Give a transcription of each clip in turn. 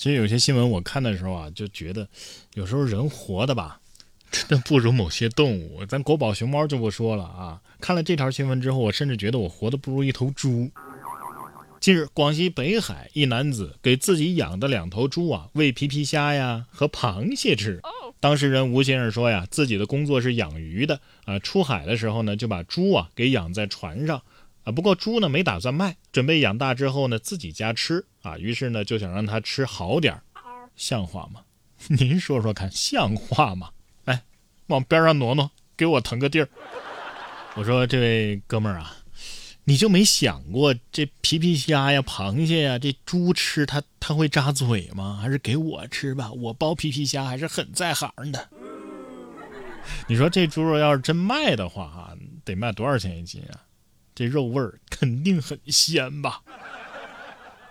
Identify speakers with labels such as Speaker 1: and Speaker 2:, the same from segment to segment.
Speaker 1: 其实有些新闻我看的时候啊，就觉得有时候人活的吧，真的不如某些动物。咱国宝熊猫就不说了啊。看了这条新闻之后，我甚至觉得我活的不如一头猪。近日，广西北海一男子给自己养的两头猪啊喂皮皮虾呀和螃蟹吃。当事人吴先生说呀，自己的工作是养鱼的啊，出海的时候呢就把猪啊给养在船上。啊，不过猪呢没打算卖，准备养大之后呢自己家吃啊。于是呢就想让它吃好点儿，像话吗？您说说看，像话吗？哎，往边上挪挪，给我腾个地儿。我说这位哥们儿啊，你就没想过这皮皮虾呀、螃蟹呀，这猪吃它它会扎嘴吗？还是给我吃吧，我剥皮皮虾还是很在行的。你说这猪肉要是真卖的话啊，得卖多少钱一斤啊？这肉味儿肯定很鲜吧？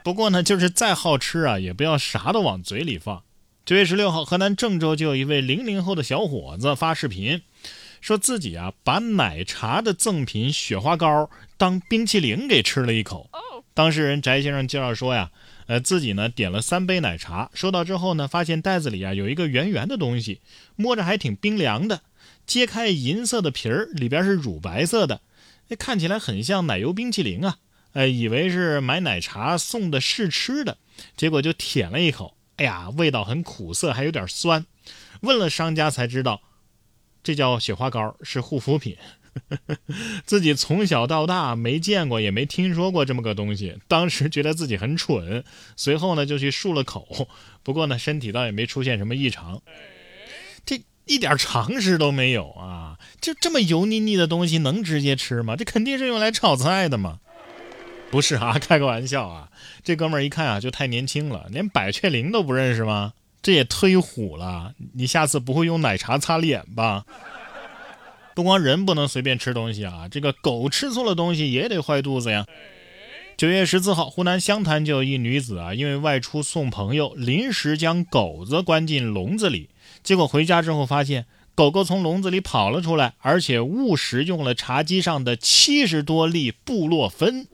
Speaker 1: 不过呢，就是再好吃啊，也不要啥都往嘴里放。九月十六号，河南郑州就有一位零零后的小伙子发视频，说自己啊把奶茶的赠品雪花膏当冰淇淋给吃了一口。当事人翟先生介绍说呀，呃，自己呢点了三杯奶茶，收到之后呢，发现袋子里啊有一个圆圆的东西，摸着还挺冰凉的。揭开银色的皮儿，里边是乳白色的。那看起来很像奶油冰淇淋啊！哎，以为是买奶茶送的试吃的，结果就舔了一口，哎呀，味道很苦涩，还有点酸。问了商家才知道，这叫雪花膏，是护肤品。自己从小到大没见过，也没听说过这么个东西，当时觉得自己很蠢，随后呢就去漱了口。不过呢，身体倒也没出现什么异常。这。一点常识都没有啊！就这么油腻腻的东西能直接吃吗？这肯定是用来炒菜的嘛！不是啊，开个玩笑啊！这哥们儿一看啊，就太年轻了，连百雀羚都不认识吗？这也忒虎了！你下次不会用奶茶擦脸吧？不光人不能随便吃东西啊，这个狗吃错了东西也得坏肚子呀！九月十四号，湖南湘潭就有一女子啊，因为外出送朋友，临时将狗子关进笼子里。结果回家之后发现，狗狗从笼子里跑了出来，而且误食用了茶几上的七十多粒布洛芬。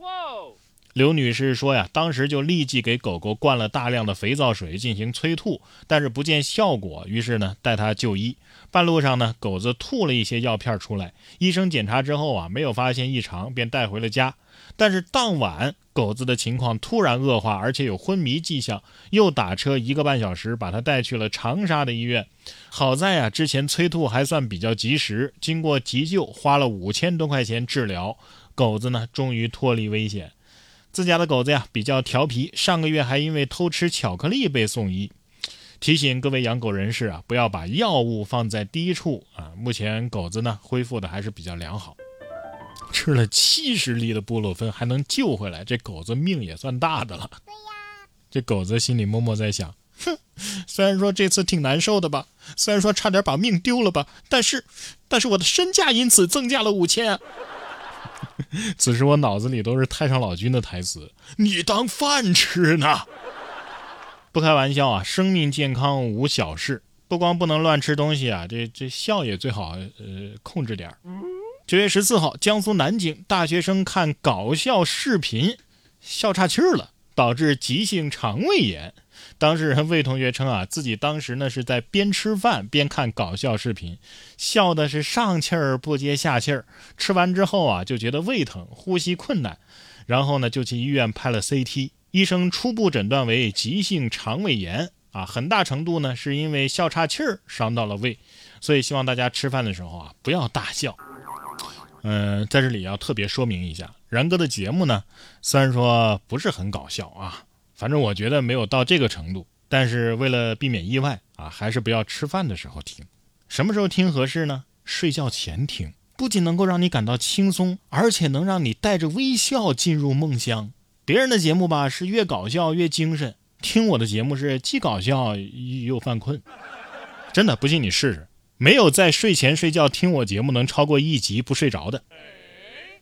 Speaker 1: 刘女士说呀，当时就立即给狗狗灌了大量的肥皂水进行催吐，但是不见效果，于是呢带它就医。半路上呢，狗子吐了一些药片出来，医生检查之后啊，没有发现异常，便带回了家。但是当晚，狗子的情况突然恶化，而且有昏迷迹象，又打车一个半小时把它带去了长沙的医院。好在啊，之前催吐还算比较及时，经过急救，花了五千多块钱治疗，狗子呢终于脱离危险。自家的狗子呀比较调皮，上个月还因为偷吃巧克力被送医。提醒各位养狗人士啊，不要把药物放在低处啊。目前狗子呢恢复的还是比较良好。吃了七十粒的布洛芬还能救回来，这狗子命也算大的了。对呀，这狗子心里默默在想：哼，虽然说这次挺难受的吧，虽然说差点把命丢了吧，但是，但是我的身价因此增加了五千。此时我脑子里都是太上老君的台词：你当饭吃呢？不开玩笑啊，生命健康无小事，不光不能乱吃东西啊，这这笑也最好呃控制点儿。九月十四号，江苏南京大学生看搞笑视频笑岔气儿了，导致急性肠胃炎。当事人魏同学称啊，自己当时呢是在边吃饭边看搞笑视频，笑的是上气儿不接下气儿。吃完之后啊，就觉得胃疼、呼吸困难，然后呢就去医院拍了 CT，医生初步诊断为急性肠胃炎啊，很大程度呢是因为笑岔气儿伤到了胃，所以希望大家吃饭的时候啊不要大笑。嗯，在这里要特别说明一下，然哥的节目呢，虽然说不是很搞笑啊，反正我觉得没有到这个程度。但是为了避免意外啊，还是不要吃饭的时候听。什么时候听合适呢？睡觉前听，不仅能够让你感到轻松，而且能让你带着微笑进入梦乡。别人的节目吧，是越搞笑越精神，听我的节目是既搞笑又犯困。真的，不信你试试。没有在睡前睡觉听我节目能超过一集不睡着的。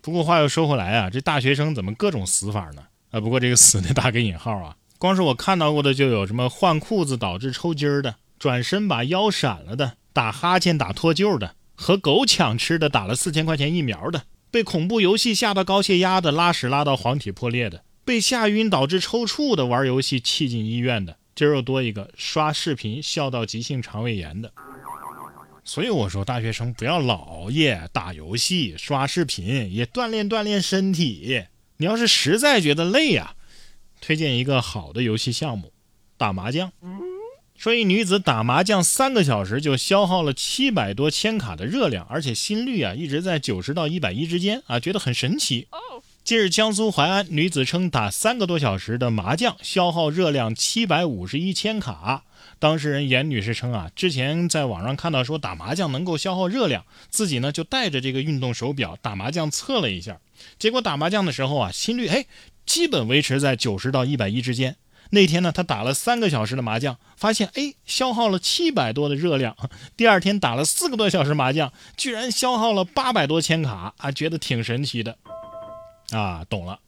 Speaker 1: 不过话又说回来啊，这大学生怎么各种死法呢？啊，不过这个死得打个引号啊，光是我看到过的就有什么换裤子导致抽筋儿的，转身把腰闪了的，打哈欠打脱臼的，和狗抢吃的，打了四千块钱疫苗的，被恐怖游戏吓到高血压的，拉屎拉到黄体破裂的，被吓晕导致抽搐的，玩游戏气进医院的。今儿又多一个刷视频笑到急性肠胃炎的。所以我说，大学生不要老熬夜打游戏、刷视频，也锻炼锻炼身体。你要是实在觉得累呀，推荐一个好的游戏项目——打麻将。说一女子打麻将三个小时就消耗了七百多千卡的热量，而且心率啊一直在九十到一百一之间啊，觉得很神奇。近日，江苏淮安女子称打三个多小时的麻将消耗热量七百五十一千卡。当事人严女士称啊，之前在网上看到说打麻将能够消耗热量，自己呢就带着这个运动手表打麻将测了一下，结果打麻将的时候啊，心率哎基本维持在九十到一百一之间。那天呢，他打了三个小时的麻将，发现哎消耗了七百多的热量。第二天打了四个多小时麻将，居然消耗了八百多千卡啊，觉得挺神奇的。啊，懂了，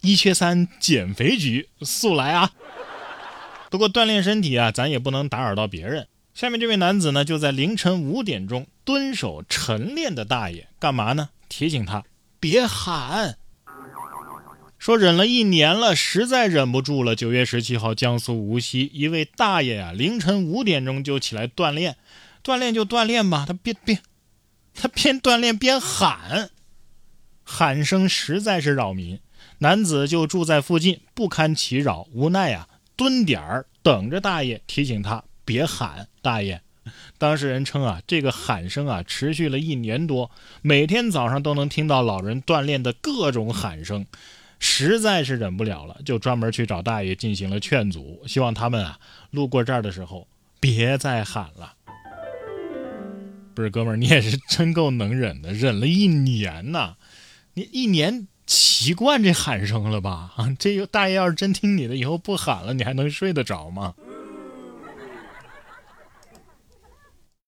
Speaker 1: 一缺三减肥局速来啊！不过锻炼身体啊，咱也不能打扰到别人。下面这位男子呢，就在凌晨五点钟蹲守晨练的大爷，干嘛呢？提醒他别喊。说忍了一年了，实在忍不住了。九月十七号，江苏无锡一位大爷呀，凌晨五点钟就起来锻炼，锻炼就锻炼吧，他边边他边锻炼边喊，喊声实在是扰民。男子就住在附近，不堪其扰，无奈呀。蹲点儿等着大爷提醒他别喊。大爷，当事人称啊，这个喊声啊持续了一年多，每天早上都能听到老人锻炼的各种喊声，实在是忍不了了，就专门去找大爷进行了劝阻，希望他们啊路过这儿的时候别再喊了。不是哥们儿，你也是真够能忍的，忍了一年呐，你一年。习惯这喊声了吧？啊，这大爷要是真听你的，以后不喊了，你还能睡得着吗？